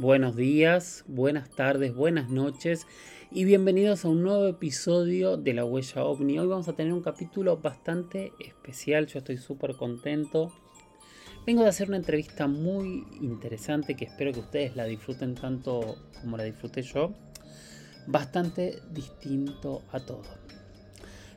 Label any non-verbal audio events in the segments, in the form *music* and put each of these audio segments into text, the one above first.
Buenos días, buenas tardes, buenas noches y bienvenidos a un nuevo episodio de La Huella OVNI. Hoy vamos a tener un capítulo bastante especial, yo estoy súper contento. Vengo de hacer una entrevista muy interesante que espero que ustedes la disfruten tanto como la disfruté yo. Bastante distinto a todo.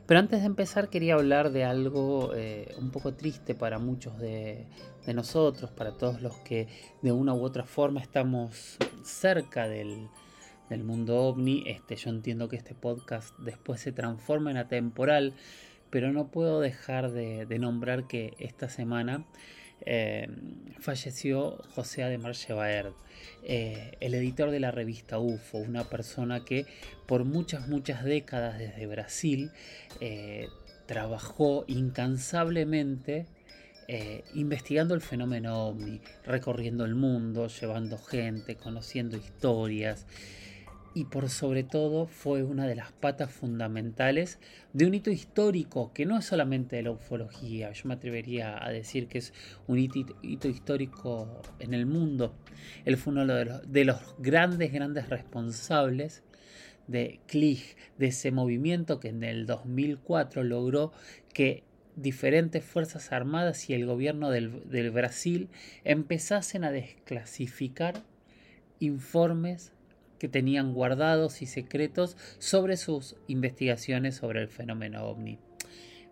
Pero antes de empezar quería hablar de algo eh, un poco triste para muchos de, de, nosotros, para todos los que de una u otra forma estamos cerca del, del mundo ovni. Este, yo entiendo que este podcast después se transforma en atemporal, pero no puedo dejar de, de nombrar que esta semana eh, falleció José Ademar Chevaerd, eh, el editor de la revista UFO, una persona que por muchas, muchas décadas desde Brasil eh, trabajó incansablemente eh, investigando el fenómeno ovni, recorriendo el mundo, llevando gente, conociendo historias y por sobre todo fue una de las patas fundamentales de un hito histórico que no es solamente de la ufología, yo me atrevería a decir que es un hito, histórico en el mundo. Él fue uno de los, de los grandes, grandes responsables de CLIG, de ese movimiento que en el 2004 logró que diferentes fuerzas armadas y el gobierno del, Brasil empezasen a desclasificar informes que tenían guardados y secretos sobre sus investigaciones sobre el fenómeno ovni.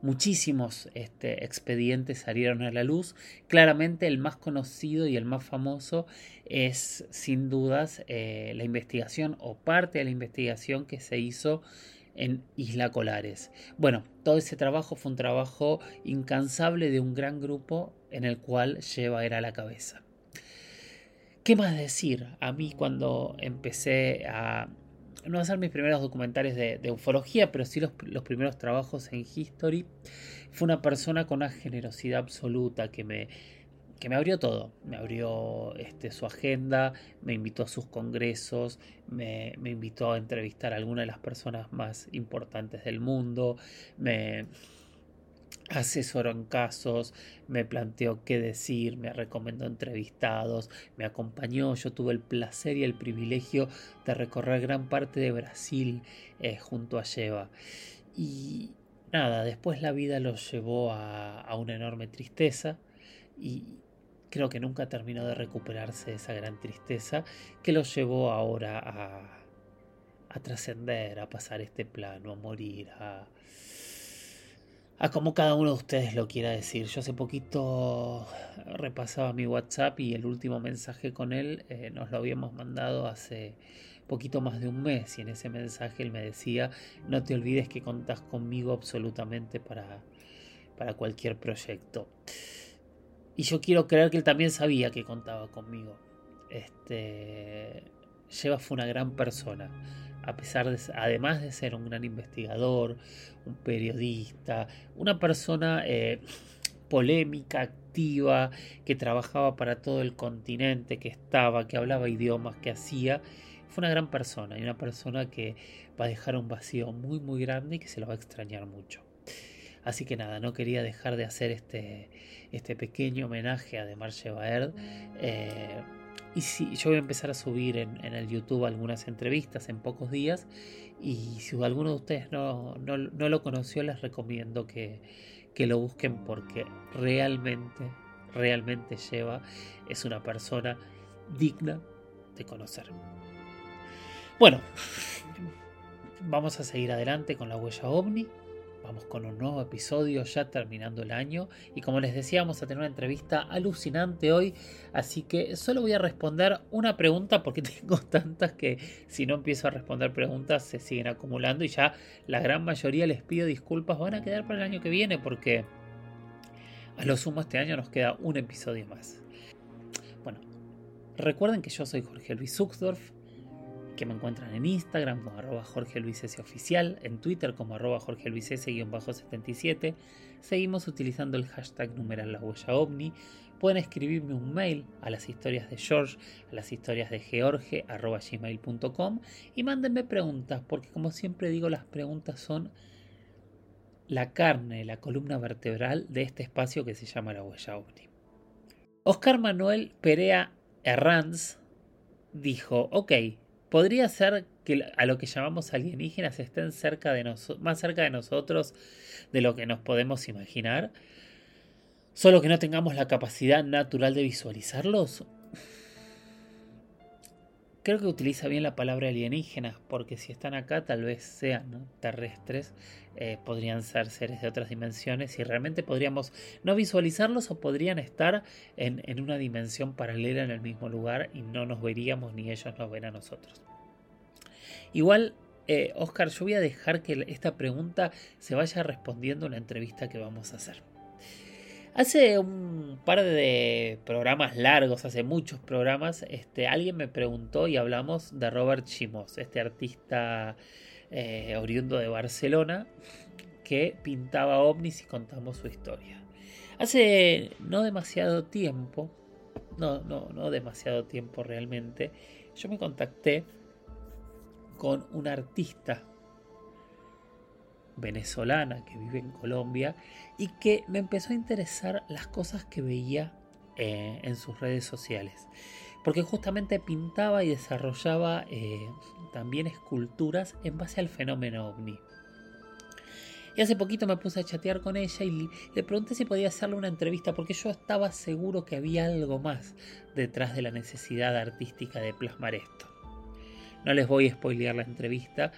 Muchísimos este, expedientes salieron a la luz. Claramente el más conocido y el más famoso es sin dudas eh, la investigación o parte de la investigación que se hizo en Isla Colares. Bueno, todo ese trabajo fue un trabajo incansable de un gran grupo en el cual lleva era la cabeza. ¿Qué más decir? A mí cuando empecé a no hacer mis primeros documentales de, ufología, pero sí los, los, primeros trabajos en History, fue una persona con una generosidad absoluta que me, que me abrió todo. Me abrió este, su agenda, me invitó a sus congresos, me, invitó a entrevistar a algunas de las personas más importantes del mundo, me, asesoró en casos, me planteó qué decir, me recomendó entrevistados, me acompañó, yo tuve el placer y el privilegio de recorrer gran parte de Brasil eh, junto a Lleva. Y nada, después la vida lo llevó a, a, una enorme tristeza y creo que nunca terminó de recuperarse de esa gran tristeza que lo llevó ahora a, a trascender, a pasar este plano, a morir, a a como cada uno de ustedes lo quiera decir. Yo hace poquito repasaba mi WhatsApp y el último mensaje con él eh, nos lo habíamos mandado hace poquito más de un mes y en ese mensaje él me decía, no te olvides que contás conmigo absolutamente para, para cualquier proyecto. Y yo quiero creer que él también sabía que contaba conmigo. Este, Lleva fue una gran persona, a pesar de, además de ser un gran investigador, un periodista, una persona eh, polémica, activa, que trabajaba para todo el continente, que estaba, que hablaba idiomas, que hacía. Fue una gran persona y una persona que va a dejar un vacío muy muy grande y que se lo va a extrañar mucho. Así que nada, no quería dejar de hacer este, este pequeño homenaje a Demarche Baerd. Eh, y si yo voy a empezar a subir en, el YouTube algunas entrevistas en pocos días. Y si alguno de ustedes no, no, no lo conoció, les recomiendo que, que lo busquen porque realmente, realmente lleva, es una persona digna de conocer. Bueno, vamos a seguir adelante con la huella ovni. Vamos con un nuevo episodio ya terminando el año. Y como les decía vamos a tener una entrevista alucinante hoy, así que solo voy a responder una pregunta porque *laughs* tengo tantas que si no empiezo a responder preguntas se siguen acumulando. Y ya la gran mayoría les pido disculpas, van a quedar para el año que viene porque a lo sumo este año nos queda un episodio más. Bueno, recuerden que yo soy Jorge Luis Zuxdorf, que me encuentran en Instagram como arroba Jorge Luis S oficial, en Twitter como arroba Jorge Luis S-77. Seguimos utilizando el hashtag numeral la huella ovni. Pueden escribirme un mail a las historias de George, a las historias de George, arroba gmail.com y mándenme preguntas, porque como siempre digo, las preguntas son la carne, la columna vertebral de este espacio que se llama la huella ovni. Oscar Manuel Perea Herranz dijo, ok, podría ser que a lo que llamamos alienígenas estén cerca de más cerca de nosotros de lo que nos podemos imaginar, solo que no tengamos la capacidad natural de visualizarlos. Creo que utiliza bien la palabra alienígenas, porque si están acá tal vez sean terrestres, eh, podrían ser seres de otras dimensiones y realmente podríamos no visualizarlos o podrían estar en, en una dimensión paralela en el mismo lugar y no nos veríamos ni ellos nos ven a nosotros. Igual, eh, Oscar, yo voy a dejar que esta pregunta se vaya respondiendo en la entrevista que vamos a hacer. Hace un par de programas largos, hace muchos programas, este, alguien me preguntó y hablamos de Robert Chimos, este artista eh, oriundo de Barcelona que pintaba ovnis y contamos su historia. Hace no demasiado tiempo, no, no, no demasiado tiempo realmente, yo me contacté con una artista venezolana que vive en Colombia y que me empezó a interesar las cosas que veía eh, en sus redes sociales. Porque justamente pintaba y desarrollaba eh, también esculturas en base al fenómeno ovni. Y hace poquito me puse a chatear con ella y le pregunté si podía hacerle una entrevista porque yo estaba seguro que había algo más detrás de la necesidad artística de plasmar esto. No les voy a spoilear la entrevista,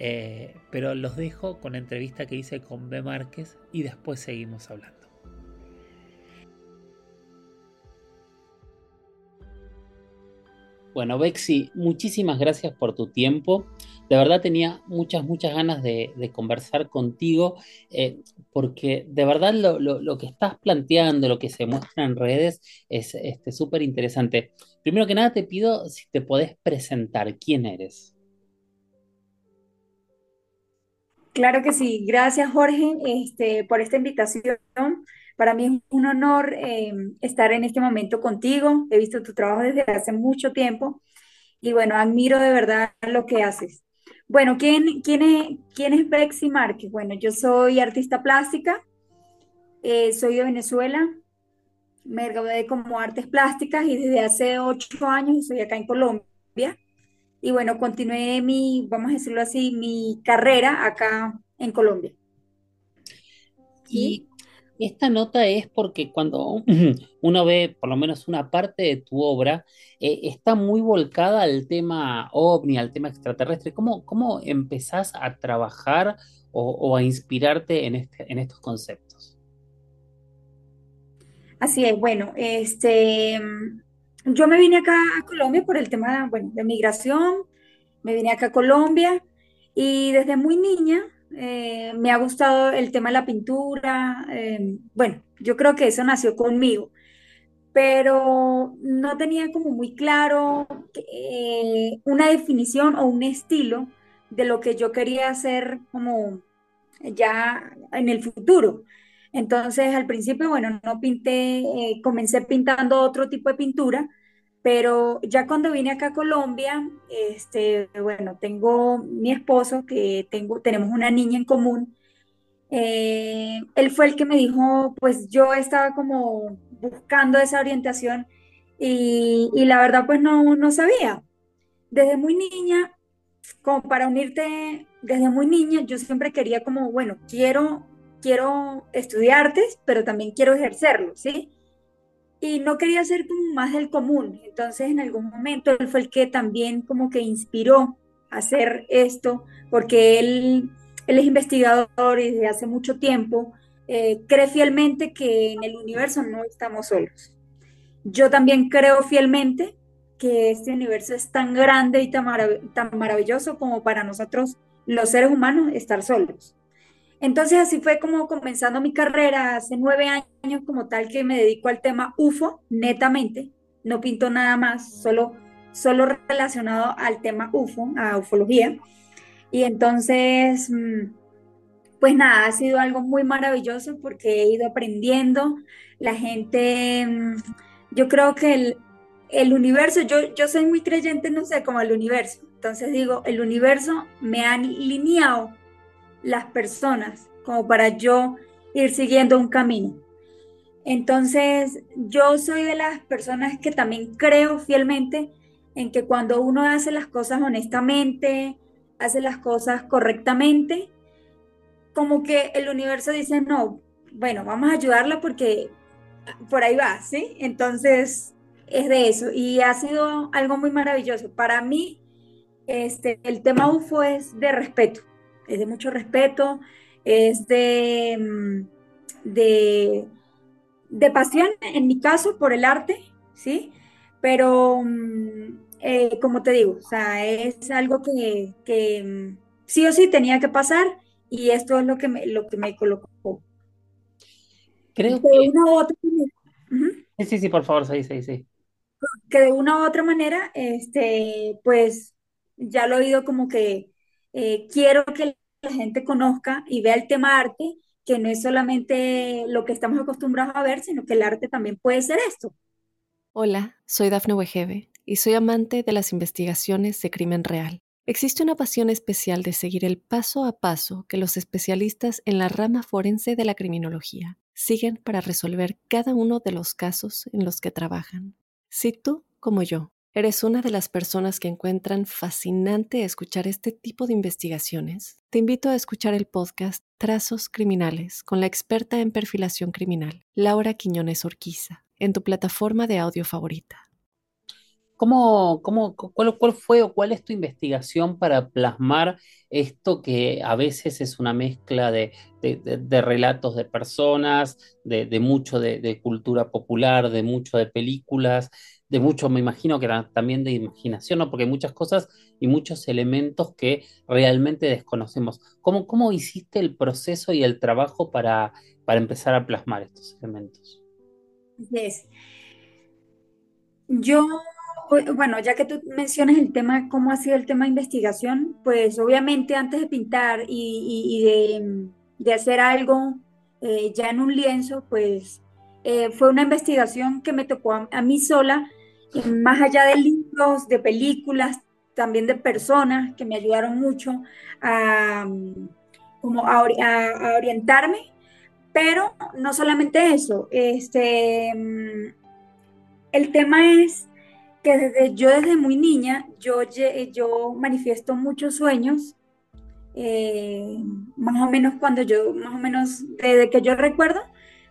eh, pero los dejo con la entrevista que hice con B. Márquez y después seguimos hablando. Bueno, Bexi, muchísimas gracias por tu tiempo. De verdad tenía muchas, muchas ganas de, conversar contigo, eh, porque de verdad lo, que estás planteando, lo que se muestra en redes, es súper este, interesante. Primero que nada te pido si te podés presentar, ¿quién eres? Claro que sí, gracias Jorge este, por esta invitación. Para mí es un honor eh, estar en este momento contigo. He visto tu trabajo desde hace mucho tiempo y bueno, admiro de verdad lo que haces. Bueno, ¿quién, quién, es, quién es Bexy Márquez? Bueno, yo soy artista plástica, eh, soy de Venezuela, me gradué como artes plásticas y desde hace ocho años estoy acá en Colombia. Y bueno, continué mi, vamos a decirlo así, mi carrera acá en Colombia. Y esta nota es porque cuando *clears throat* uno ve por lo menos una parte de tu obra, eh, está muy volcada al tema ovni, al tema extraterrestre. ¿Cómo, cómo empezás a trabajar o, a inspirarte en, este, en estos conceptos? Así es, bueno, este, yo me vine acá a Colombia por el tema bueno, de migración me vine acá a Colombia y desde muy niña eh, me ha gustado el tema de la pintura. eh, bueno, yo creo que eso nació conmigo, pero no tenía como muy claro eh, una definición o un estilo de lo que yo quería hacer como ya en el futuro. Entonces, al principio, bueno, no pinté, eh, comencé pintando otro tipo de pintura, pero ya cuando vine acá a Colombia, este, bueno, tengo mi esposo, que tengo, tenemos una niña en común. eh, él fue el que me dijo, pues yo estaba como buscando esa orientación y, y la verdad, pues no, no sabía. Desde muy niña como para unirte desde muy niña, yo siempre quería como, bueno, quiero, quiero estudiar artes, pero también quiero ejercerlo, ¿sí? Y no quería ser como más del común. Entonces, en algún momento, él fue el que también como que inspiró a hacer esto, porque él, él es investigador y desde hace mucho tiempo eh, cree fielmente que en el universo no estamos solos. Yo también creo fielmente que este universo es tan grande y tan, tan maravilloso como para nosotros, los seres humanos, estar solos. Entonces así fue como comenzando mi carrera hace nueve años como tal que me dedico al tema UFO netamente, no pinto nada más, solo, solo relacionado al tema UFO, a ufología. Y entonces, mm, pues nada, ha sido algo muy maravilloso porque he ido aprendiendo, la gente, mm, yo creo que el, el universo, yo, yo soy muy creyente, no sé, como el universo. Entonces digo, el universo me ha alineado las personas como para yo ir siguiendo un camino. Entonces, yo soy de las personas que también creo fielmente en que cuando uno hace las cosas honestamente, hace las cosas correctamente, como que el universo dice, no, bueno, vamos a ayudarla porque por ahí va, ¿sí? Entonces, es de eso y ha sido algo muy maravilloso. Para mí, este, el tema UFO es de respeto, es de mucho respeto, es de, mm, de, de pasión, en mi caso, por el arte, ¿sí? Pero, mm, eh, como te digo, o sea, es algo que, que mm, sí o sí tenía que pasar y esto es lo que me, lo que me colocó. Creo De que... una u otra manera. Sí, sí, sí, por favor, sí, sí, sí. que de una u otra manera, este, pues ya lo he oído como que eh, quiero que la gente conozca y vea el tema arte, que no es solamente lo que estamos acostumbrados a ver, sino que el arte también puede ser esto. Hola, soy Dafne Wegebe y soy amante de las investigaciones de crimen real. Existe una pasión especial de seguir el paso a paso que los especialistas en la rama forense de la criminología siguen para resolver cada uno de los casos en los que trabajan. Si tú, como yo, eres una de las personas que encuentran fascinante escuchar este tipo de investigaciones, te invito a escuchar el podcast Trazos Criminales con la experta en perfilación criminal, Laura Quiñones Orquiza, en tu plataforma de audio favorita. ¿Cómo, cómo, cu- cuál, cuál fue o cuál es tu investigación para plasmar esto que a veces es una mezcla de, de- de- relatos de personas, de, mucho de cultura popular, de mucho de películas, de mucho, me imagino que era también de imaginación, ¿no? Porque hay muchas cosas y muchos elementos que realmente desconocemos. ¿Cómo, cómo hiciste el proceso y el trabajo para, para empezar a plasmar estos elementos? Así es. Yo, bu- bueno, ya que tú mencionas el tema, cómo ha sido el tema de investigación, pues obviamente antes de pintar y, de, hacer algo eh, ya en un lienzo, pues eh, fue una investigación que me tocó a mí sola, más allá de libros, de películas, también de personas que me ayudaron mucho a, como a, ori- a- a orientarme, pero no solamente eso, este... el tema es que desde, yo desde muy niña, yo, yo manifiesto muchos sueños, eh, más o menos cuando yo, más o menos desde que yo recuerdo,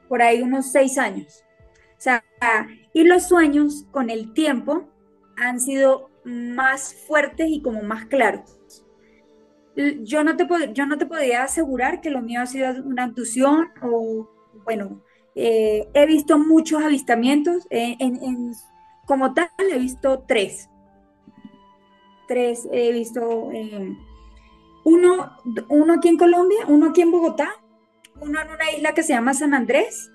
por ahí unos seis años. O sea, y los sueños con el tiempo han sido más fuertes y como más claros. Yo no te, yo no te podía asegurar que lo mío ha sido una abducción o, bueno, eh, he visto muchos avistamientos, eh, en- como tal he visto tres, tres he visto, eh, uno, uno aquí en Colombia, uno aquí en Bogotá, uno en una isla que se llama San Andrés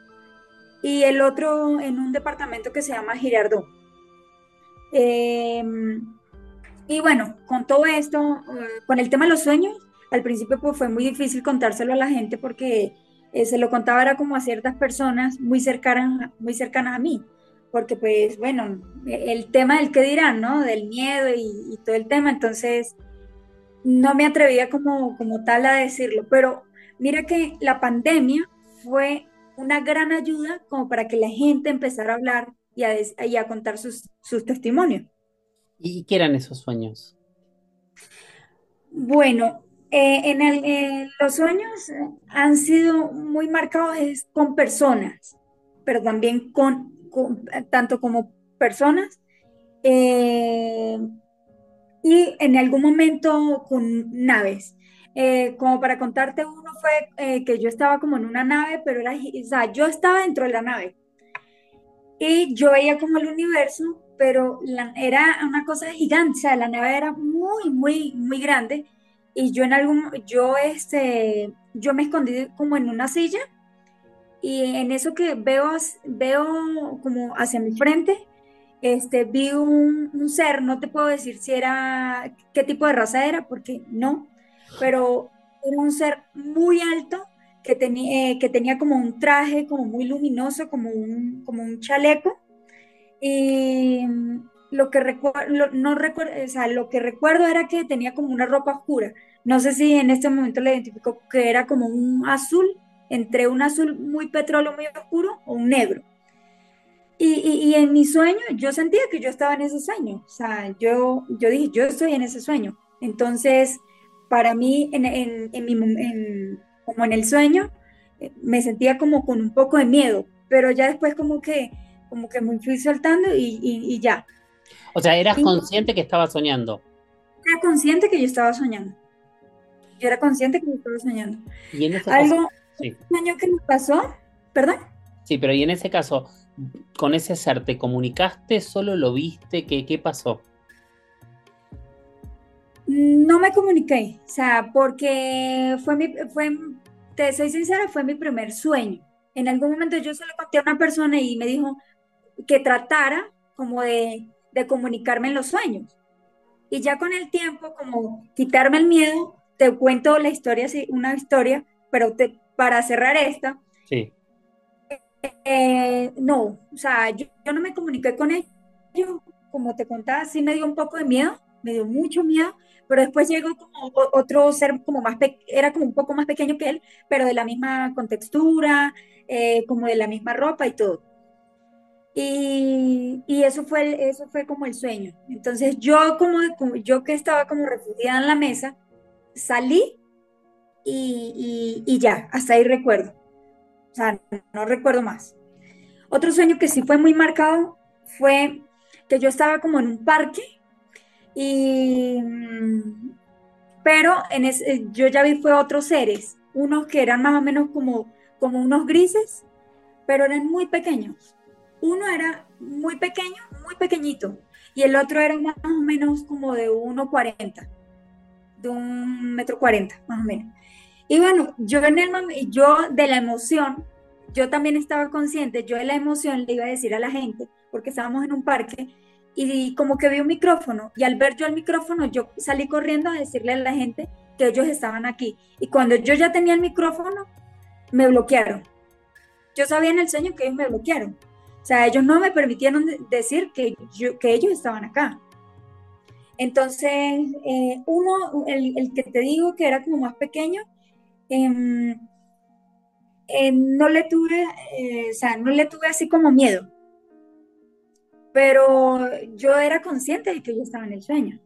y el otro en un departamento que se llama Girardot. Em, y bueno, con todo esto, eh, con el tema de los sueños, al principio pues fue muy difícil contárselo a la gente porque eh, se lo contaba era como a ciertas personas muy cercanas, muy cercanas a mí, porque pues bueno, el tema del qué dirán, ¿no? Del miedo y, todo el tema, entonces no me atrevía como, como tal a decirlo, pero mira que la pandemia fue una gran ayuda como para que la gente empezara a hablar y a, y a contar sus, sus testimonios. ¿Y qué eran esos sueños? Bueno, eh, en el, los sueños han sido muy marcados con personas, pero también con, tanto como personas eh, y en algún momento con naves. Eh, como para contarte uno fue que yo estaba como en una nave, pero era, o sea, yo estaba dentro de la nave. Y yo veía como el universo, pero era una cosa gigante, o sea, la nave era muy, muy, muy grande. Y yo en algún, yo este, yo me escondí como en una silla. Y en eso que veo, veo como hacia mi frente, este, vi un, ser, no te puedo decir si era, qué tipo de raza era, porque no, pero era un ser muy alto que, tenía eh, que tenía como un traje como muy luminoso, como un, como un chaleco. Y lo que recuerdo, no recuerdo, o sea, lo que recuerdo era que tenía como una ropa oscura. No sé si en este momento le identificó que era como un azul, entre un azul muy petróleo, muy oscuro, o un negro. Y, y, en mi sueño, yo sentía que yo estaba en ese sueño. O sea, yo, yo dije, yo estoy en ese sueño. Entonces, para mí, en, en, en mi, como en el sueño, eh, me sentía como con un poco de miedo, pero ya después como que, como que me fui soltando y, y ya. O sea, eras consciente que estabas soñando. Era consciente que yo estaba soñando. Yo era consciente que yo estaba soñando. Y en ese Algo, sí. un año que me pasó, ¿perdón? Sí, pero y en ese caso, con ese ser, ¿te comunicaste? ¿Solo lo viste? ¿Qué, qué pasó? No me comuniqué, o sea, porque fue mi, fue, te soy sincera, fue mi primer sueño. En algún momento yo se lo conté a una persona y me dijo que tratara como de de comunicarme en los sueños. Y ya con el tiempo, como quitarme el miedo, te cuento la historia, una historia, pero te, para cerrar esta. Sí. Eh, no, o sea, yo, no me comuniqué con ellos, como te contaba, sí me dio un poco de miedo, me dio mucho miedo, pero después llegó como otro ser como más, era como un poco más pequeño que él, pero de la misma contextura, eh, como de la misma ropa y todo. Y, y, eso, fue, eso fue como el sueño. Entonces yo como, yo que estaba como refugiada en la mesa, salí y, y, ya, hasta ahí recuerdo. O sea, no recuerdo más. Otro sueño que sí fue muy marcado fue que yo estaba como en un parque y pero en ese, yo ya vi fue otros seres, unos que eran más o menos como, como unos grises, pero eran muy pequeños uno era muy pequeño, muy pequeñito, y el otro era más o menos como de 1,40, de un metro 40, más o menos. Y bueno, yo en el yo de la emoción, yo también estaba consciente, yo de la emoción le iba a decir a la gente, porque estábamos en un parque, y como que vi un micrófono, y al ver yo el micrófono, yo salí corriendo a decirle a la gente que ellos estaban aquí. Y cuando yo ya tenía el micrófono, me bloquearon. Yo sabía en el sueño que ellos me bloquearon. O sea, ellos no me permitieron decir que, yo, que ellos estaban acá. Entonces, eh, uno, el, que te digo que era como más pequeño, em, eh, no le tuve, eh, o sea, no le tuve así como miedo. Pero yo era consciente de que yo estaba en el sueño.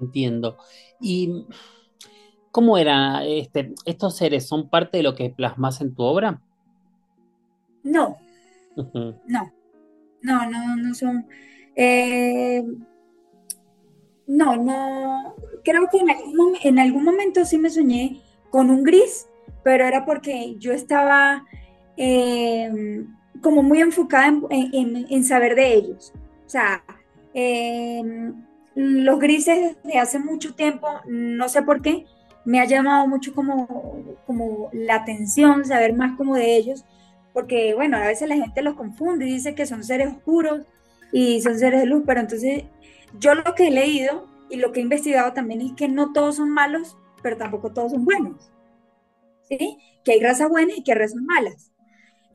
Entiendo. ¿Y cómo eran este, estos seres? ¿Son parte de lo que plasmas en tu obra? No, no, no, no, no son. Eh, no, no. Creo que en algún, momento sí me soñé con un gris, pero era porque yo estaba eh, como muy enfocada en, saber de ellos. O sea, Em, los grises de hace mucho tiempo, no sé por qué, me ha llamado mucho como, como la atención, saber más como de ellos, porque bueno, a veces la gente los confunde y dice que son seres oscuros y son seres de luz, pero entonces yo lo que he leído y lo que he investigado también es que no todos son malos, pero tampoco todos son buenos. ¿Sí? Que hay razas buenas y que hay razas malas.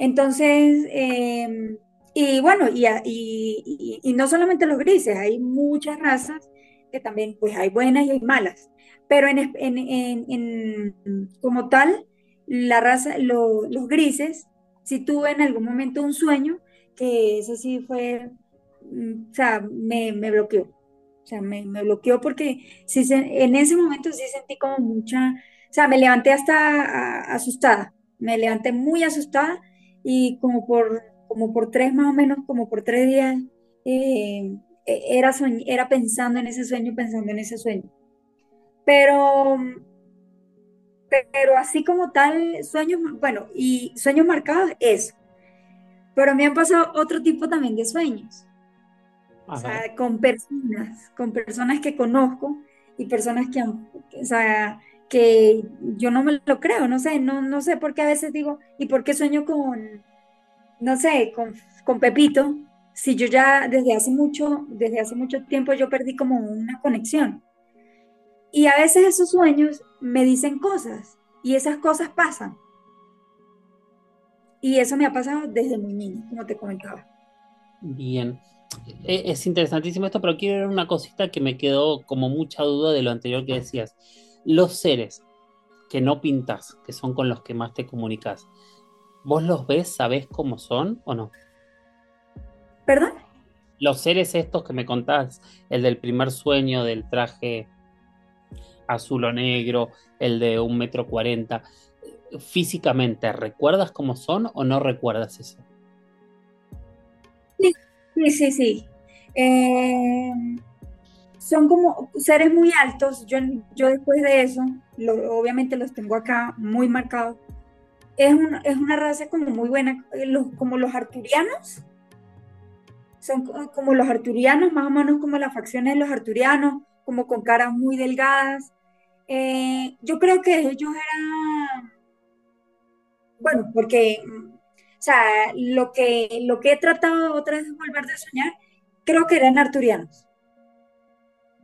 Entonces, em, y bueno, y, y, y, no solamente los grises, hay muchas razas que también, pues hay buenas y hay malas. Pero en, en, en, como tal, la raza, los grises, si tuve en algún momento un sueño, que ese sí fue, mm, o sea, me, me bloqueó. O sea, me, me bloqueó porque sí, en ese momento sí sentí como mucha, o sea, me levanté hasta asustada, me levanté muy asustada y como por, como por tres más o menos, como por tres días, eh, e, era, era pensando en ese sueño, pensando en ese sueño. Pero, pero así como tal, sueños, bueno, y sueños marcados, eso. Pero me han pasado otro tipo también de sueños. O sea, con personas, con personas que conozco y personas que, o sea, que yo no me lo creo, no sé, no, no sé por qué a veces digo, ¿y por qué sueño con, no sé, con, con Pepito? Si yo ya desde hace mucho, desde hace mucho tiempo yo perdí como una conexión. Y a veces esos sueños me dicen cosas y esas cosas pasan. Y eso me ha pasado desde muy niño, como te comentaba. Bien. E, es interesantísimo esto, pero quiero ver una cosita que me quedó como mucha duda de lo anterior que decías. Los seres que no pintas, que son con los que más te comunicas, ¿vos los ves, sabés cómo son o no? ¿Perdón? Los seres estos que me contás, el del primer sueño, del traje azul o negro, el de un metro cuarenta, físicamente, ¿recuerdas cómo son o no recuerdas eso? Sí, sí, sí. Eh, son como seres muy altos. Yo, yo después de eso, obviamente los tengo acá muy marcados. Es, es una raza como muy buena, eh, como los arturianos. Son como los arturianos, más o menos como las facciones de los arturianos, como con caras muy delgadas. Eh, yo creo que ellos eran, bueno, porque, o sea, lo que, lo que he tratado otra vez de volver a soñar, creo que eran arturianos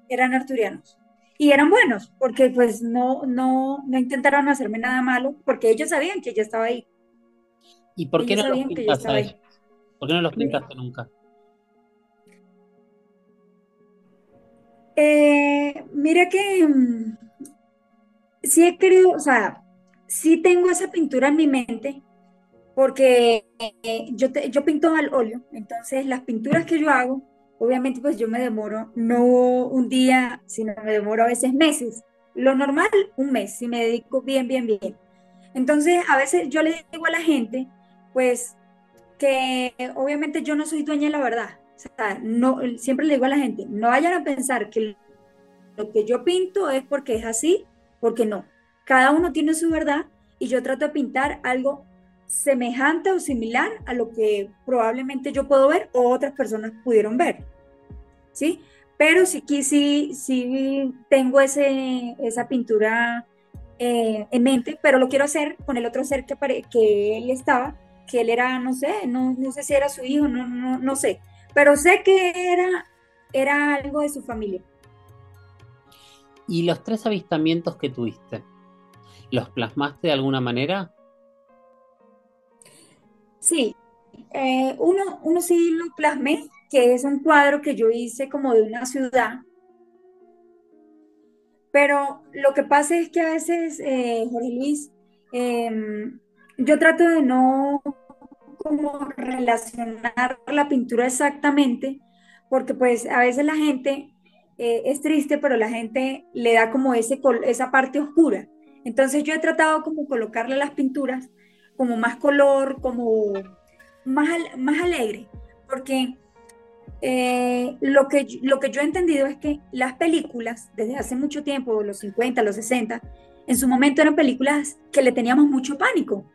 eran arturianos. Y eran buenos, porque pues no, no, no intentaron hacerme nada malo, porque ellos sabían que yo estaba ahí. ¿Y por qué no los pintaste ahí? ¿Por qué no los pintaste nunca? Eh, mira que mm, sí he querido, o sea, sí tengo esa pintura en mi mente, porque eh, yo, yo pinto al óleo, entonces las pinturas que yo hago obviamente pues yo me demoro no un día, sino me demoro a veces meses. Lo normal, un mes, si me dedico bien, bien, bien. Entonces, a veces yo le digo a la gente, pues, que obviamente yo no soy dueña de la verdad. O sea, no, siempre le digo a la gente, no vayan a pensar que lo que yo pinto es porque es así, porque no. Cada uno tiene su verdad y yo trato de pintar algo semejante o similar a lo que probablemente yo puedo ver o otras personas pudieron ver. ¿Sí? Pero sí, sí, sí tengo ese, esa pintura eh, en mente, pero lo quiero hacer con el otro ser que, que él estaba, que él era, no sé, no, no sé si era su hijo, no, no, no sé, pero sé que era, era algo de su familia. ¿Y los tres avistamientos que tuviste? ¿Los plasmaste de alguna manera? Sí, eh, uno, uno sí lo plasmé, que es un cuadro que yo hice como de una ciudad. Pero lo que pasa es que a veces, eh, Jorge Luis, em, yo trato de no como relacionar la pintura exactamente, porque pues a veces la gente eh, es triste, pero la gente le da como ese, esa parte oscura. Entonces yo he tratado como colocarle las pinturas como más color, como más, más alegre, porque eh, lo, que, lo que yo he entendido es que las películas, desde hace mucho tiempo, los 50, los 60, en su momento eran películas que le teníamos mucho pánico,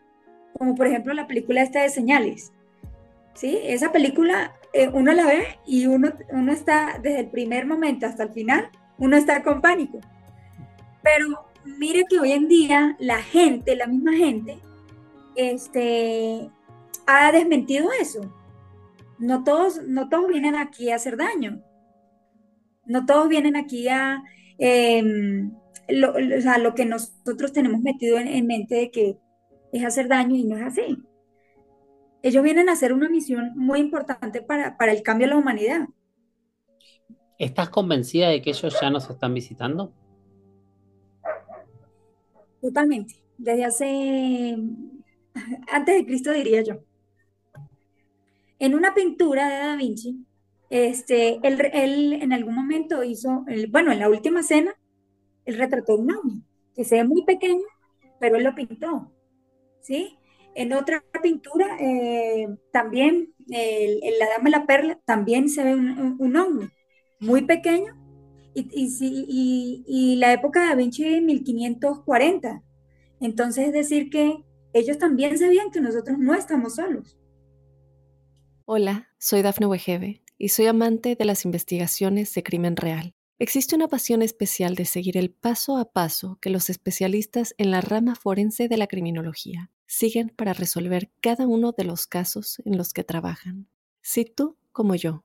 como por ejemplo la película esta de Señales. ¿sí? Esa película eh, uno la ve y uno, uno está desde el primer momento hasta el final, uno está con pánico. Pero mire que hoy en día la gente, la misma gente, este, ha desmentido eso. No todos, no todos vienen aquí a hacer daño. No todos vienen aquí a, em, lo, o sea, lo que nosotros tenemos metido en, mente de que es hacer daño y no es así. Ellos vienen a hacer una misión muy importante para, para el cambio de la humanidad. ¿Estás convencida de que ellos ya nos están visitando? Totalmente. Desde hace, antes de Cristo diría yo. En una pintura de Da Vinci, este, él, en algún momento hizo, bueno, en la última cena, él retrató un ovni, que se ve muy pequeño, pero él lo pintó, ¿sí? En otra pintura, eh, también, en La Dama de la Perla, también se ve un, un muy pequeño, y, y, y, la época de Da Vinci 1540. Entonces, es decir que ellos también sabían que nosotros no estamos solos. Hola, soy Dafne Wegebe y soy amante de las investigaciones de crimen real. Existe una pasión especial de seguir el paso a paso que los especialistas en la rama forense de la criminología siguen para resolver cada uno de los casos en los que trabajan. Si tú, como yo,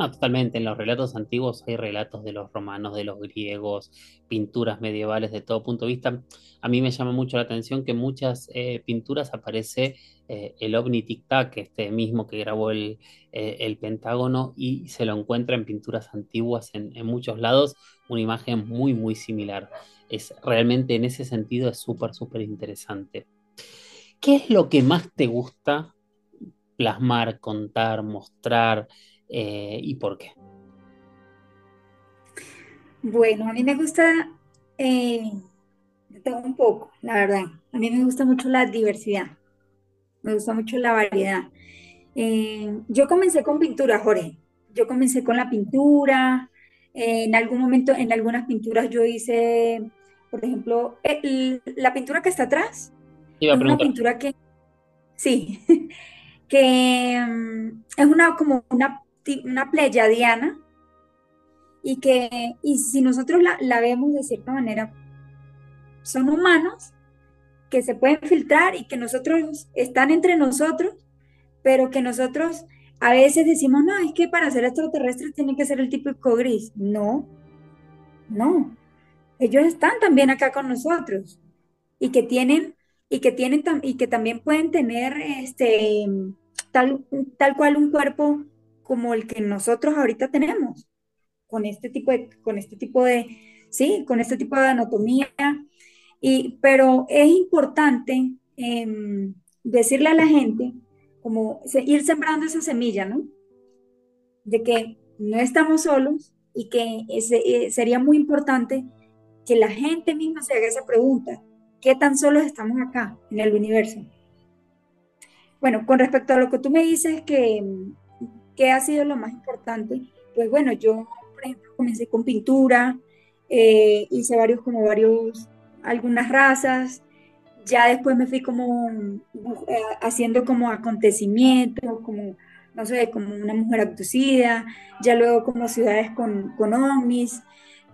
No, totalmente. En los relatos antiguos hay relatos de los romanos, de los griegos, pinturas medievales de todo punto de vista. A mí me llama mucho la atención que en muchas eh, pinturas aparece eh, el ovni Tic Tac, este mismo que grabó el, eh, el, Pentágono, y se lo encuentra en pinturas antiguas en, en muchos lados, una imagen muy, muy similar. Es realmente en ese sentido es súper, súper interesante. ¿Qué es lo que más te gusta plasmar, contar, mostrar? Eh, y por qué? Bueno, a mí me gusta eh, todo un poco, la verdad. A mí me gusta mucho la diversidad, me gusta mucho la variedad. Eh, yo comencé con pintura, Jorge. Yo comencé con la pintura. en algún momento, en algunas pinturas yo hice, por ejemplo, la pintura que está atrás. Iba una pintura que, sí, *laughs* que mm, es una como una una pleyadiana y que, y si nosotros la, vemos de cierta manera, son humanos que se pueden filtrar y que nosotros están entre nosotros, pero que nosotros a veces decimos, no, es que para ser extraterrestres tiene que ser el típico gris. No, no. Ellos están también acá con nosotros y que tienen y que tienen y que también pueden tener este tal, tal cual un cuerpo como el que nosotros ahorita tenemos, con este tipo de, con este tipo de, sí, con este tipo de anatomía. Y, pero es importante em, decirle a la gente, como ir sembrando esa semilla, ¿no? De que no estamos solos y que eh, sería muy importante que la gente misma se haga esa pregunta, ¿qué tan solos estamos acá en el universo? Bueno, con respecto a lo que tú me dices que ¿Qué ha sido lo más importante? Pues bueno, yo, por ejemplo, comencé con pintura, eh, hice varios, como varios, algunas razas, ya después me fui como eh, haciendo como acontecimientos, como, no sé, como una mujer abducida, ya luego como ciudades con, con ovnis.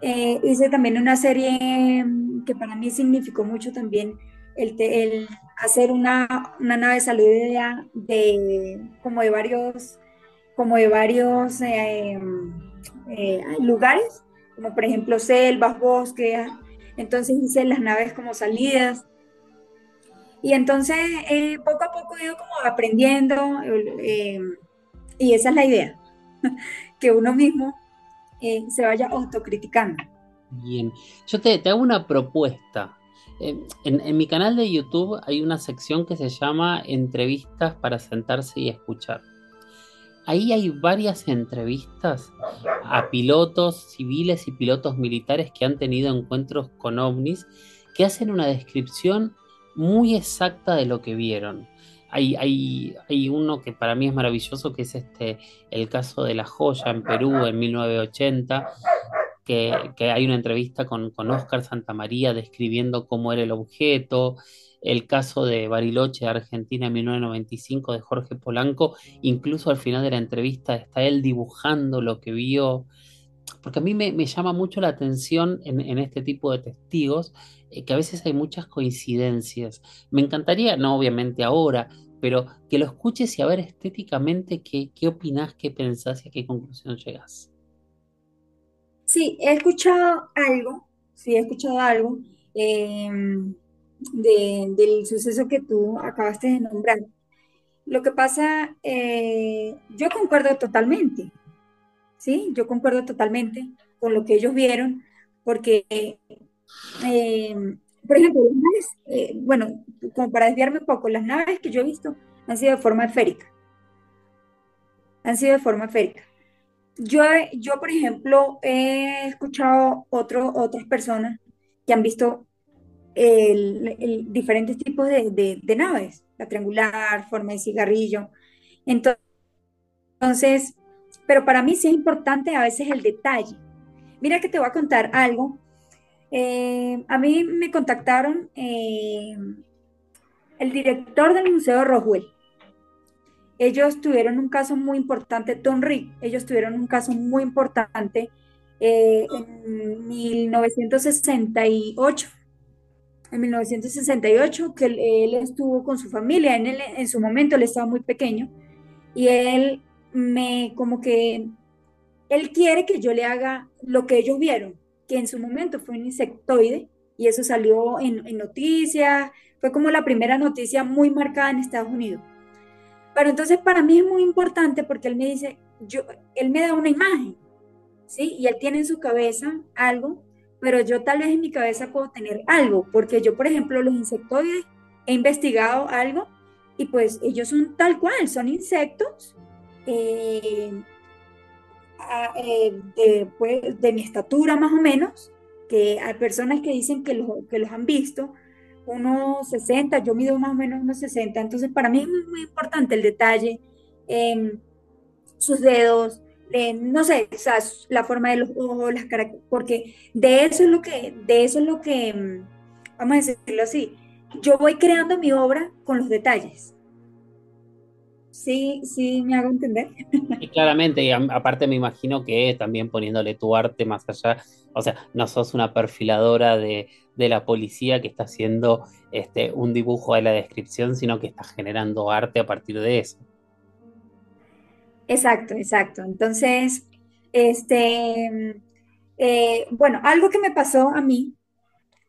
Eh, hice también una serie que para mí significó mucho también el, el hacer una, una nave saludera de como de varios como de varios eh, eh, lugares, como por ejemplo selvas, bosques, entonces hice las naves como salidas. Y entonces eh, poco a poco he ido como aprendiendo y esa es la idea, *laughs* que uno mismo se vaya autocriticando. Bien, yo te, te hago una propuesta. En, en, mi canal de YouTube hay una sección que se llama Entrevistas para sentarse y escuchar. Ahí hay varias entrevistas a pilotos civiles y pilotos militares que han tenido encuentros con ovnis que hacen una descripción muy exacta de lo que vieron. hay, hay, hay, uno que para mí es maravilloso, que es este, el caso de la joya en Perú en 1980, que, hay una entrevista con, con Oscar Santamaría describiendo cómo era el objeto, el caso de Bariloche, Argentina, en 1995, de Jorge Polanco, incluso al final de la entrevista está él dibujando lo que vio, porque a mí me, llama mucho la atención en, este tipo de testigos, eh, que a veces hay muchas coincidencias. Me encantaría, no obviamente ahora, pero que lo escuches y a ver estéticamente qué, qué opinás, qué pensás y a qué conclusión llegas. Sí, he escuchado algo, sí, he escuchado algo. Eh, del suceso que tú acabaste de nombrar. Lo que pasa, eh, yo concuerdo totalmente, ¿sí? Yo concuerdo totalmente con lo que ellos vieron, porque, eh, por ejemplo, eh, bueno, como para desviarme un poco, las naves que yo he visto han sido de forma esférica. Han sido de forma esférica. Yo, yo por ejemplo, he escuchado otro, otras personas que han visto el, diferentes tipos de, naves, la triangular, forma de cigarrillo. Entonces, pero para mí sí es importante a veces el detalle. Mira que te voy a contar algo. Eh, a mí me contactaron eh, el director del Museo Roswell. Ellos tuvieron un caso muy importante, Tom Rick, ellos tuvieron un caso muy importante eh, en 1968 en 1968, que él, estuvo con su familia, en, en su momento él estaba muy pequeño, y él me como que, él quiere que yo le haga lo que ellos vieron, que en su momento fue un insectoide, y eso salió en, en noticias, fue como la primera noticia muy marcada en Estados Unidos. Pero entonces para mí es muy importante porque él me dice, yo, él me da una imagen, ¿sí? Y él tiene en su cabeza algo pero yo tal vez en mi cabeza puedo tener algo, porque yo, por ejemplo, los insectoides, he investigado algo y pues ellos son tal cual, son insectos eh, eh, pues, de, mi estatura más o menos, que hay personas que dicen que, que los han visto, unos 60, yo mido más o menos unos 60, entonces para mí es muy, importante el detalle, em, sus dedos, no sé, o sea, la forma de los ojos, las porque de eso es lo que, de eso es lo que, mm, vamos a decirlo así, yo voy creando mi obra con los detalles. Sí, sí, me hago entender. *laughs* Y claramente, y aparte me imagino que también poniéndole tu arte más allá, o sea, no sos una perfiladora de, de la policía que está haciendo este, un dibujo de la descripción, sino que está generando arte a partir de eso. Exacto, exacto. Entonces, este, eh, bueno, algo que me pasó a mí,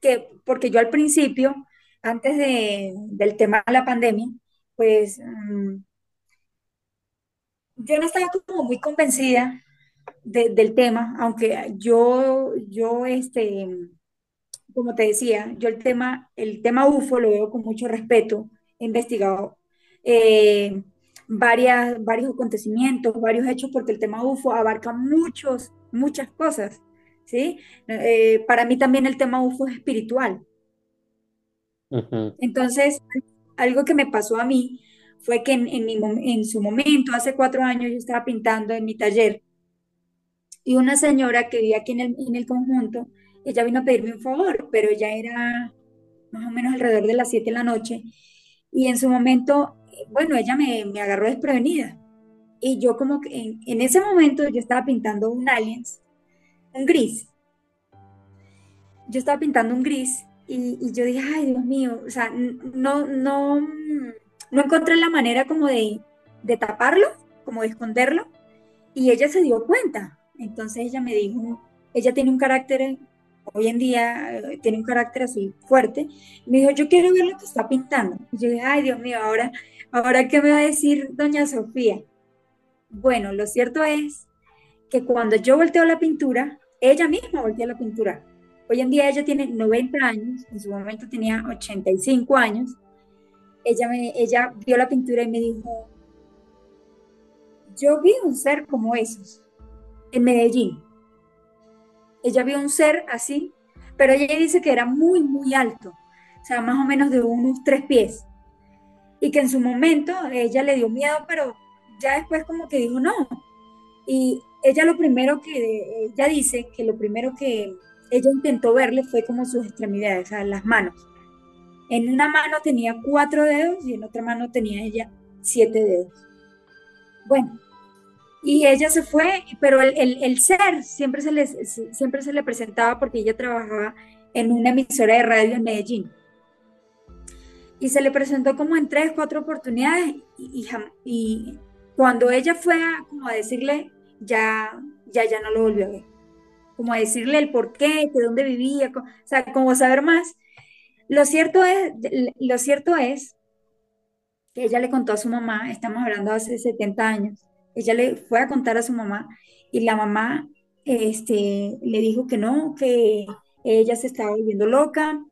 que porque yo al principio, antes del tema de la pandemia, pues mm, yo no estaba como muy convencida del tema, aunque yo, yo, este, como te decía, yo el tema, el tema UFO lo veo con mucho respeto, he investigado. Eh, varias, varios acontecimientos, varios hechos, porque el tema UFO abarca muchos, muchas cosas, ¿sí? Eh, para mí también el tema UFO es espiritual. Entonces, algo que me pasó a mí fue que en, en, su momento, hace cuatro años, yo estaba pintando en mi taller y una señora que vivía aquí en el, en el conjunto, ella vino a pedirme un favor, pero ya era más o menos alrededor de las 7 de la noche y en su momento bueno, ella me, agarró desprevenida. Y yo como que en, ese momento yo estaba pintando un aliens, un gris. Yo estaba pintando un gris y, yo dije, ay Dios mío, o sea, no, no, no encontré la manera como de, de taparlo, como de esconderlo. Y ella se dio cuenta. Entonces ella me dijo, ella tiene un carácter hoy en día eh, tiene un carácter así fuerte, me dijo, yo quiero ver lo que está pintando. Y yo dije, ay Dios mío, ahora, ahora qué me va a decir doña Sofía. Bueno, lo cierto es que cuando yo volteo la pintura, ella misma voltea la pintura. Hoy en día ella tiene 90 años, en su momento tenía 85 años. Ella, me, ella vio la pintura y me dijo, yo vi un ser como esos en Medellín ella vio un ser así, pero ella dice que era muy, muy alto, o sea, más o menos de unos tres pies. Y que en su momento ella le dio miedo, pero ya después como que dijo no. Y ella lo primero que, ella dice que lo primero que ella intentó verle fue como sus extremidades, o sea, las manos. En una mano tenía cuatro dedos y en otra mano tenía ella siete dedos. Bueno, y ella se fue, pero el, ser siempre se, le, siempre se le presentaba porque ella trabajaba en una emisora de radio en Medellín. Y se le presentó como en tres, cuatro oportunidades y, y, cuando ella fue a, como a decirle, ya, ya, ya no lo volvió a ver. Como a decirle el por qué, de dónde vivía, o sea, como saber más. Lo cierto es, lo cierto es que ella le contó a su mamá, estamos hablando hace 70 años, ella le fue a contar a su mamá y la mamá este, le dijo que no, que ella se estaba volviendo loca,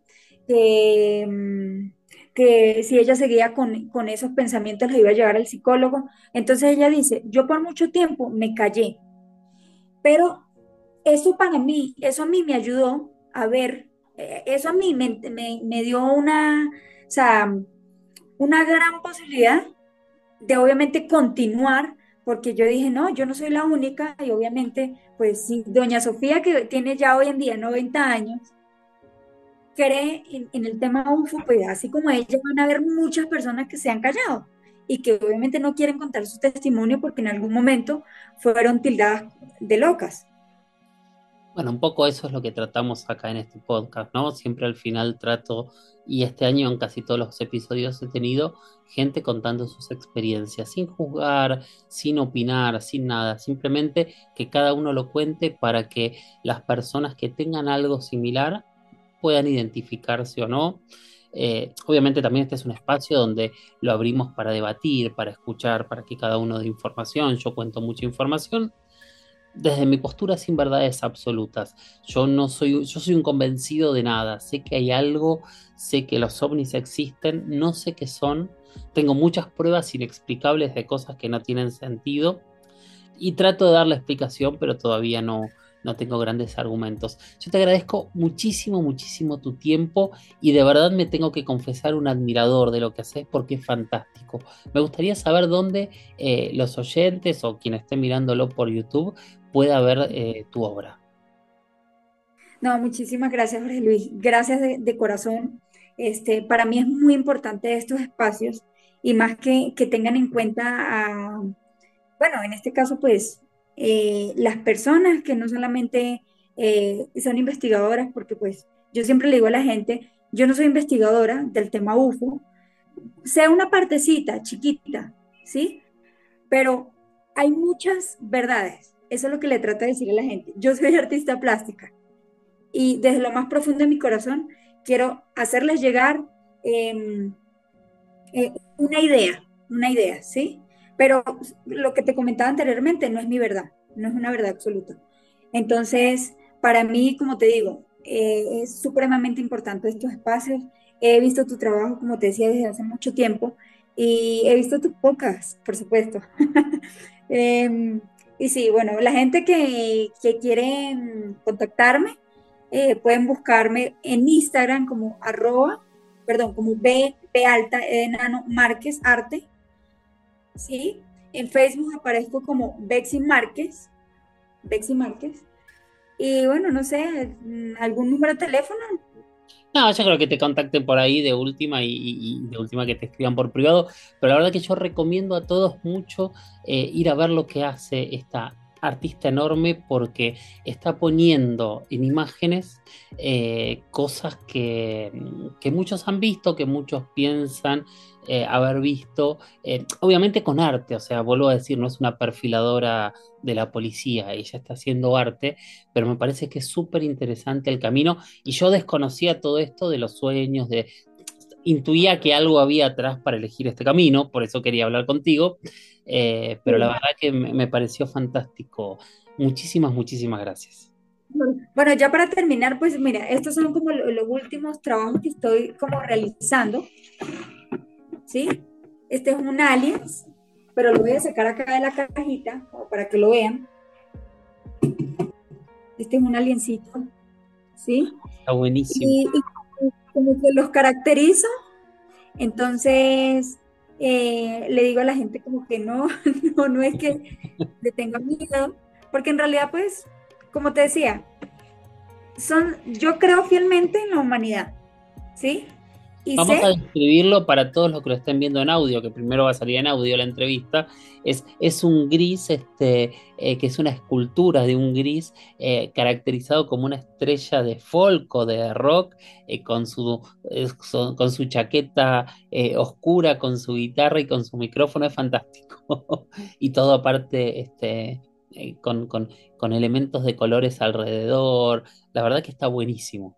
que, mm, que si ella seguía con, con esos pensamientos la iba a llevar al psicólogo. Entonces ella dice, yo por mucho tiempo me callé, pero eso para mí, eso a mí me ayudó a ver, eh, eso a mí me, me, dio una, o sea, una gran posibilidad de obviamente continuar, porque yo dije, no, yo no soy la única, y obviamente, pues sí, doña Sofía, que tiene ya hoy en día 90 años, cree en, el tema UFO, pues así como ella van a haber muchas personas que se han callado y que obviamente no quieren contar su testimonio porque en algún momento fueron tildadas de locas. Bueno, un poco eso es lo que tratamos acá en este podcast, ¿no? Siempre al final trato, y este año en casi todos los episodios he tenido gente contando sus experiencias, sin juzgar, sin opinar, sin nada, simplemente que cada uno lo cuente para que las personas que tengan algo similar puedan identificarse o no. Eh, obviamente también este es un espacio donde lo abrimos para debatir, para escuchar, para que cada uno dé información. Yo cuento mucha información desde mi postura sin verdades absolutas. Yo no soy, yo soy un convencido de nada. Sé que hay algo, sé que los ovnis existen, no sé qué son. Tengo muchas pruebas inexplicables de cosas que no tienen sentido y trato de dar la explicación, pero todavía no, no tengo grandes argumentos. Yo te agradezco muchísimo, muchísimo tu tiempo y de verdad me tengo que confesar un admirador de lo que haces porque es fantástico. Me gustaría saber dónde eh, los oyentes o quien esté mirándolo por YouTube pueda ver eh, tu obra. No, muchísimas gracias, Jorge Luis. Gracias de, corazón. Este, para mí es muy importante estos espacios y más que, que tengan en cuenta bueno, en este caso, pues eh, las personas que no solamente eh, son investigadoras, porque pues yo siempre le digo a la gente, yo no soy investigadora del tema UFO, sea una partecita chiquita, ¿sí? Pero hay muchas verdades, eso es lo que le trato de decir a la gente. Yo soy artista plástica y desde lo más profundo de mi corazón quiero hacerles llegar em, eh, una idea, una idea, ¿sí? Pero lo que te comentaba anteriormente no es mi verdad, no es una verdad absoluta. Entonces, para mí, como te digo, eh, es supremamente importante estos espacios. He visto tu trabajo, como te decía, desde hace mucho tiempo y he visto tus pocas, por supuesto. *laughs* Em, y sí, bueno, la gente que, que quiere mm, contactarme, eh, pueden buscarme en Instagram como arroba, perdón, como B, alta, enano Márquez Arte, ¿sí? En Facebook aparezco como Bexy Márquez, Bexy Márquez. Y bueno, no sé, algún número de teléfono. No, yo creo que te contacten por ahí de última y, de última que te escriban por privado. Pero la verdad que yo recomiendo a todos mucho eh, ir a ver lo que hace esta artista enorme porque está poniendo en imágenes eh, cosas que, que, muchos han visto, que muchos piensan eh, haber visto, eh, obviamente con arte, o sea, vuelvo a decir, no es una perfiladora de la policía, ella está haciendo arte, pero me parece que es súper interesante el camino y yo desconocía todo esto de los sueños, de, intuía que algo había atrás para elegir este camino, por eso quería hablar contigo, eh, pero la verdad que me, pareció fantástico. Muchísimas, muchísimas gracias. Bueno, ya para terminar, pues mira, estos son como los últimos trabajos que estoy como realizando. ¿Sí? Este es un aliens, pero lo voy a sacar acá de la cajita para que lo vean. Este es un aliencito, ¿sí? Está buenísimo. Y, como que los caracterizo, entonces eh, le digo a la gente como que no, *laughs* no, no es que le tenga miedo, porque en realidad pues, como te decía, son, yo creo fielmente en la humanidad, ¿sí? Vamos a describirlo para todos los que lo estén viendo en audio, que primero va a salir en audio la entrevista. Es, es un gris, este, eh, que es una escultura de un gris eh, caracterizado como una estrella de folk o de rock, eh, con, su, con su chaqueta oscura, con su guitarra y con su micrófono. Es fantástico. *laughs* y todo aparte este, con, con, con elementos de colores alrededor. La verdad que está buenísimo.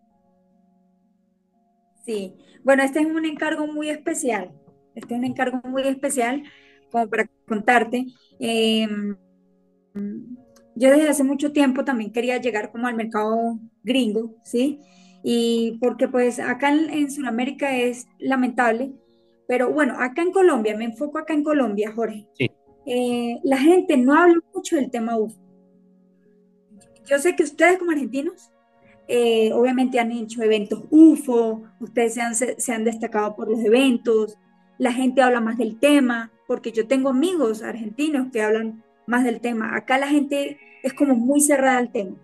Sí, bueno, este es un encargo muy especial. Este es un encargo muy especial, como para contarte. Em, yo desde hace mucho tiempo también quería llegar como al mercado gringo, ¿sí? Y porque pues acá en, Sudamérica es lamentable, pero bueno, acá en Colombia, me enfoco acá en Colombia, Jorge. Sí. Eh, la gente no habla mucho del tema UFO. Yo sé que ustedes como argentinos eh, obviamente han hecho eventos UFO, ustedes se han, se han destacado por los eventos, la gente habla más del tema, porque yo tengo amigos argentinos que hablan más del tema. Acá la gente es como muy cerrada al tema,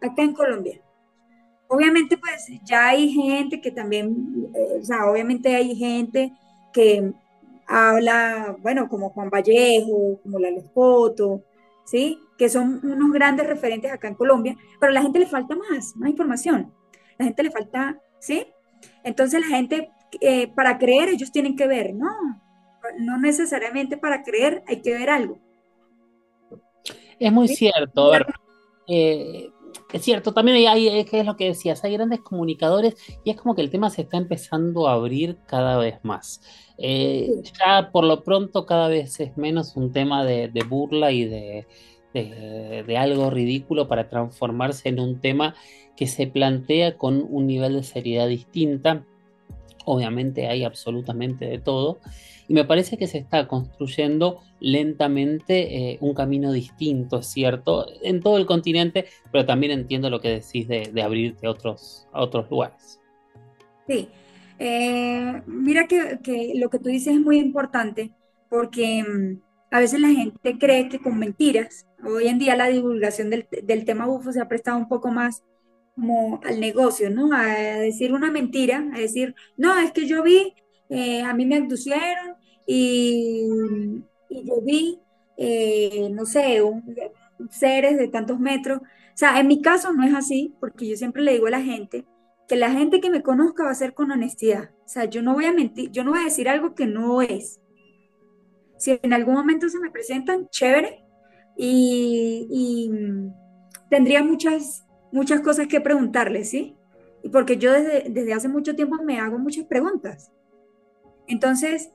acá en Colombia. Obviamente pues ya hay gente que también, eh, o sea, obviamente hay gente que habla, bueno, como Juan Vallejo, como la Foto, ¿sí? Que son unos grandes referentes acá en Colombia, pero a la gente le falta más, más información. La gente le falta, ¿sí? Entonces la gente, eh, para creer, ellos tienen que ver, no, no necesariamente para creer hay que ver algo. Es muy cierto, a ver, eh, es cierto, también hay, hay, es lo que decías, hay grandes comunicadores y es como que el tema se está empezando a abrir cada vez más. Eh, ya por lo pronto cada vez es menos un tema de, burla y de, de, algo ridículo para transformarse en un tema que se plantea con un nivel de seriedad distinta. Obviamente hay absolutamente de todo. Y me parece que se está construyendo lentamente eh, un camino distinto, es cierto, en todo el continente, pero también entiendo lo que decís de, abrirte a otros, a otros lugares. Sí, eh, mira que, lo que tú dices es muy importante porque mm, a veces la gente cree que con mentiras, hoy en día la divulgación del, tema UFO se ha prestado un poco más como al negocio, ¿no? A decir una mentira, a decir, no, es que yo vi, eh, a mí me abducieron y, yo vi, eh, no sé, seres de tantos metros. O sea, en mi caso no es así, porque yo siempre le digo a la gente, que la gente que me conozca va a ser con honestidad. O sea, yo no voy a mentir, yo no voy a decir algo que no es. Si en algún momento se me presentan, chévere, y, tendría muchas, muchas cosas que preguntarles, ¿sí? Porque yo desde, desde hace mucho tiempo me hago muchas preguntas. Entonces,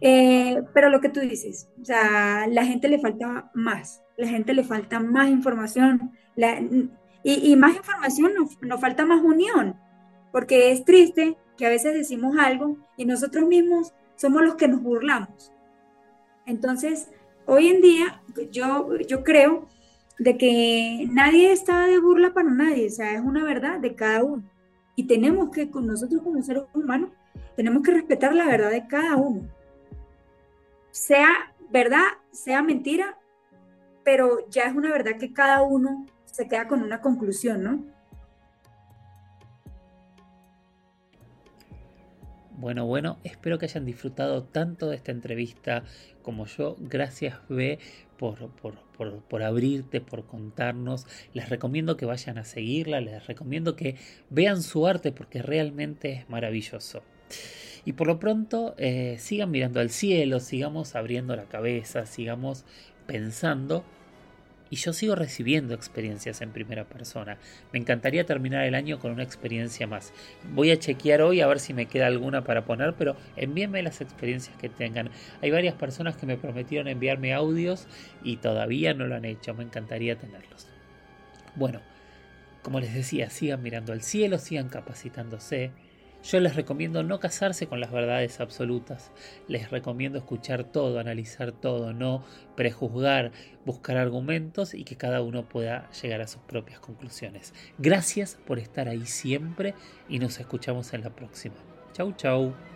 eh, pero lo que tú dices, o sea, la gente le falta más, la gente le falta más información, y, más información nos falta más unión porque es triste que a veces decimos algo y nosotros mismos somos los que nos burlamos. Entonces, hoy en día yo, yo creo de que nadie está de burla para nadie, o sea, es una verdad de cada uno. Y tenemos que, con nosotros como seres humanos, tenemos que respetar la verdad de cada uno. Sea verdad, sea mentira, pero ya es una verdad que cada uno se queda con una conclusión, ¿no? Bueno, bueno, espero que hayan disfrutado tanto de esta entrevista como yo. Gracias, B, por, por, abrirte, por contarnos. Les recomiendo que vayan a seguirla, les recomiendo que vean su arte porque realmente es maravilloso. Y por lo pronto, eh, sigan mirando al cielo, sigamos abriendo la cabeza, sigamos pensando y yo sigo recibiendo experiencias en primera persona. Me encantaría terminar el año con una experiencia más. Voy a chequear hoy a ver si me queda alguna para poner, pero envíenme las experiencias que tengan. Hay varias personas que me prometieron enviarme audios y todavía no lo han hecho. Me encantaría tenerlos. Bueno, como les decía, sigan mirando al cielo, sigan capacitándose yo les recomiendo no casarse con las verdades absolutas. Les recomiendo escuchar todo, analizar todo, no prejuzgar, buscar argumentos y que cada uno pueda llegar a sus propias conclusiones. Gracias por estar ahí siempre y nos escuchamos en la próxima. Chau, chau.